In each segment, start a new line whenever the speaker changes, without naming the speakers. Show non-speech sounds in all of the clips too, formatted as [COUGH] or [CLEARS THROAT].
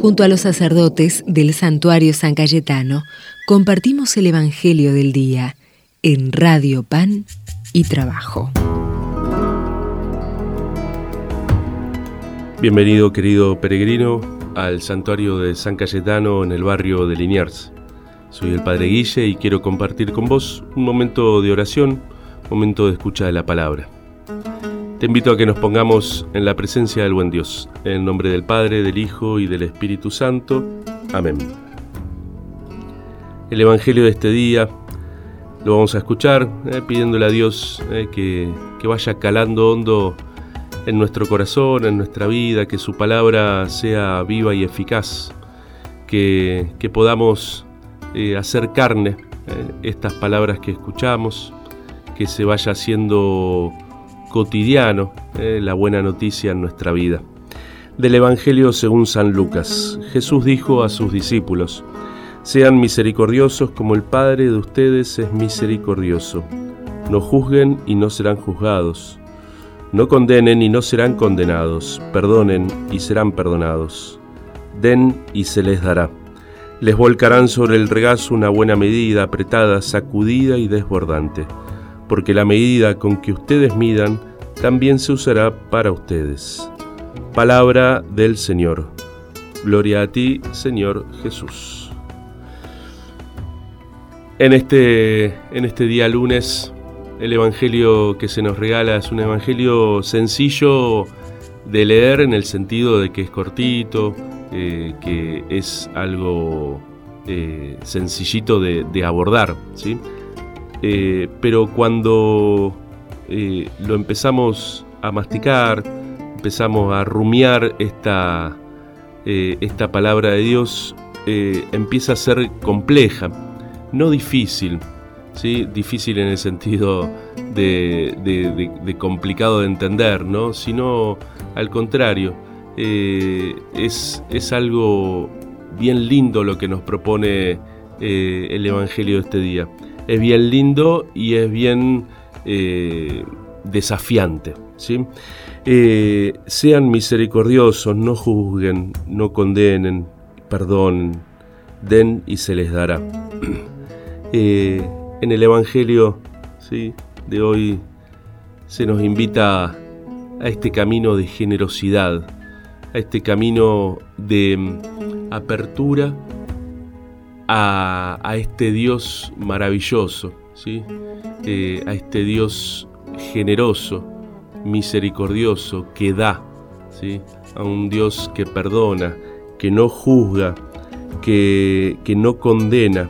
Junto a los sacerdotes del santuario San Cayetano, compartimos el Evangelio del Día en Radio Pan y Trabajo. Bienvenido querido peregrino al santuario de San Cayetano en el barrio de
Liniers. Soy el Padre Guille y quiero compartir con vos un momento de oración, un momento de escucha de la palabra. Te invito a que nos pongamos en la presencia del buen Dios, en el nombre del Padre, del Hijo y del Espíritu Santo. Amén. El Evangelio de este día lo vamos a escuchar eh, pidiéndole a Dios eh, que, vaya calando hondo en nuestro corazón, en nuestra vida, que su palabra sea viva y eficaz, que, podamos eh, hacer carne estas palabras que escuchamos, que se vaya haciendo cotidiano, eh, la buena noticia en nuestra vida. Del Evangelio según San Lucas, Jesús dijo a sus discípulos, sean misericordiosos como el Padre de ustedes es misericordioso. No juzguen y no serán juzgados. No condenen y no serán condenados. Perdonen y serán perdonados. Den y se les dará. Les volcarán sobre el regazo una buena medida, apretada, sacudida y desbordante, porque la medida con que ustedes midan también se usará para ustedes. Palabra del Señor. Gloria a ti, Señor Jesús. En este, en este día lunes, el Evangelio que se nos regala es un Evangelio sencillo de leer en el sentido de que es cortito, eh, que es algo eh, sencillito de, abordar, ¿sí? Eh, pero cuando eh, lo empezamos a masticar, empezamos a rumiar esta, eh, esta palabra de Dios, eh, empieza a ser compleja, no difícil, ¿sí? difícil en el sentido de, complicado de entender, ¿no? sino al contrario, es, es algo bien lindo lo que nos propone el Evangelio de este día. Es bien lindo y es bien eh, desafiante. ¿sí? Eh, sean misericordiosos, no juzguen, no condenen, perdón den y se les dará. [CLEARS THROAT] Eh, en el Evangelio ¿sí? de hoy se nos invita a este camino de generosidad, a este camino de mm, apertura a este Dios maravilloso, eh, a este Dios generoso, misericordioso, que da, ¿sí? a un Dios que perdona, que no juzga, que, no condena,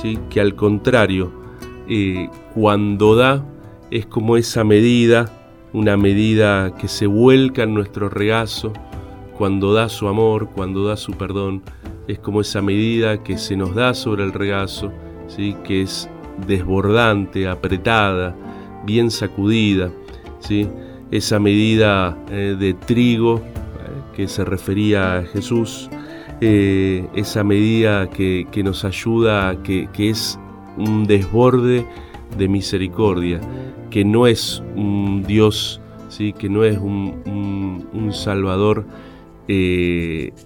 ¿sí? que al contrario, eh, cuando da es como esa medida, una medida que se vuelca en nuestro regazo, cuando da su amor, cuando da su perdón, es como esa medida que se nos da sobre el regazo, ¿sí? que es desbordante, apretada, bien sacudida, ¿sí? esa medida eh, de trigo eh, que se refería a Jesús, eh, esa medida que, nos ayuda, que, que, es un desborde de misericordia, que no es un Dios, ¿sí? que no es un, Salvador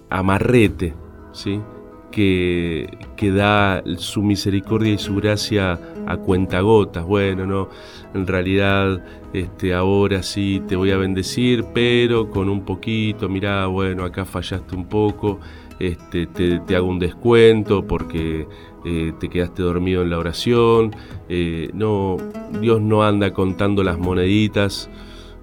amarrete, ¿sí? que, da su misericordia y su gracia a cuentagotas. Bueno, no, en realidad este, ahora sí te voy a bendecir, pero con un poquito, mirá, bueno, acá fallaste un poco, este, te, hago un descuento porque eh, te quedaste dormido en la oración. Eh, no, Dios no anda contando las moneditas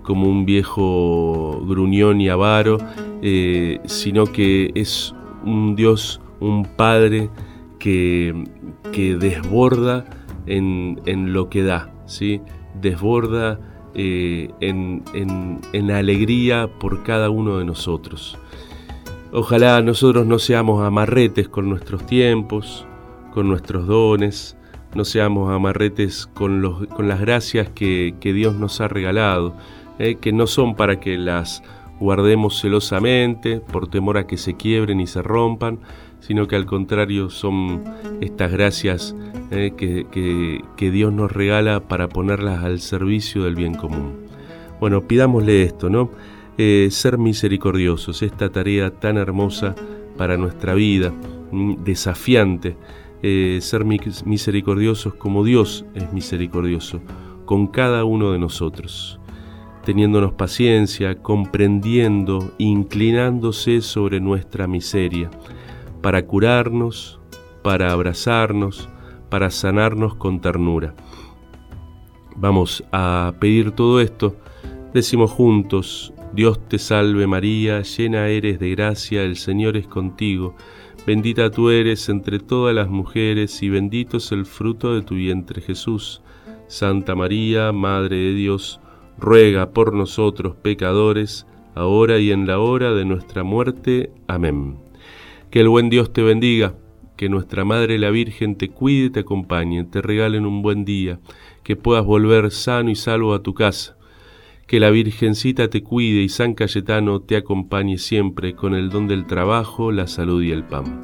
como un viejo gruñón y avaro, eh, sino que es un Dios un padre que, que desborda en, lo que da, ¿sí? desborda eh, en, en, alegría por cada uno de nosotros. Ojalá nosotros no seamos amarretes con nuestros tiempos, con nuestros dones, no seamos amarretes con, las gracias que, Dios nos ha regalado, eh, que no son para que las guardemos celosamente por temor a que se quiebren y se rompan, sino que al contrario son estas gracias eh, que, Dios nos regala para ponerlas al servicio del bien común. Bueno, pidámosle esto, ¿no? Eh, ser misericordiosos, esta tarea tan hermosa para nuestra vida, mm, desafiante, eh, ser misericordiosos como Dios es misericordioso, con cada uno de nosotros, teniéndonos paciencia, comprendiendo, inclinándose sobre nuestra miseria, para curarnos, para abrazarnos, para sanarnos con ternura. Vamos a pedir todo esto. Decimos juntos, Dios te salve María, llena eres de gracia, el Señor es contigo, bendita tú eres entre todas las mujeres y bendito es el fruto de tu vientre Jesús. Santa María, Madre de Dios, ruega por nosotros pecadores, ahora y en la hora de nuestra muerte. Amén. Que el buen Dios te bendiga, que nuestra Madre la Virgen te cuide y te acompañe, te regalen un buen día, que puedas volver sano y salvo a tu casa. Que la Virgencita te cuide y San Cayetano te acompañe siempre con el don del trabajo, la salud y el pan.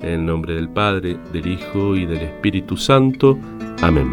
En el nombre del Padre, del Hijo y del Espíritu Santo. Amén.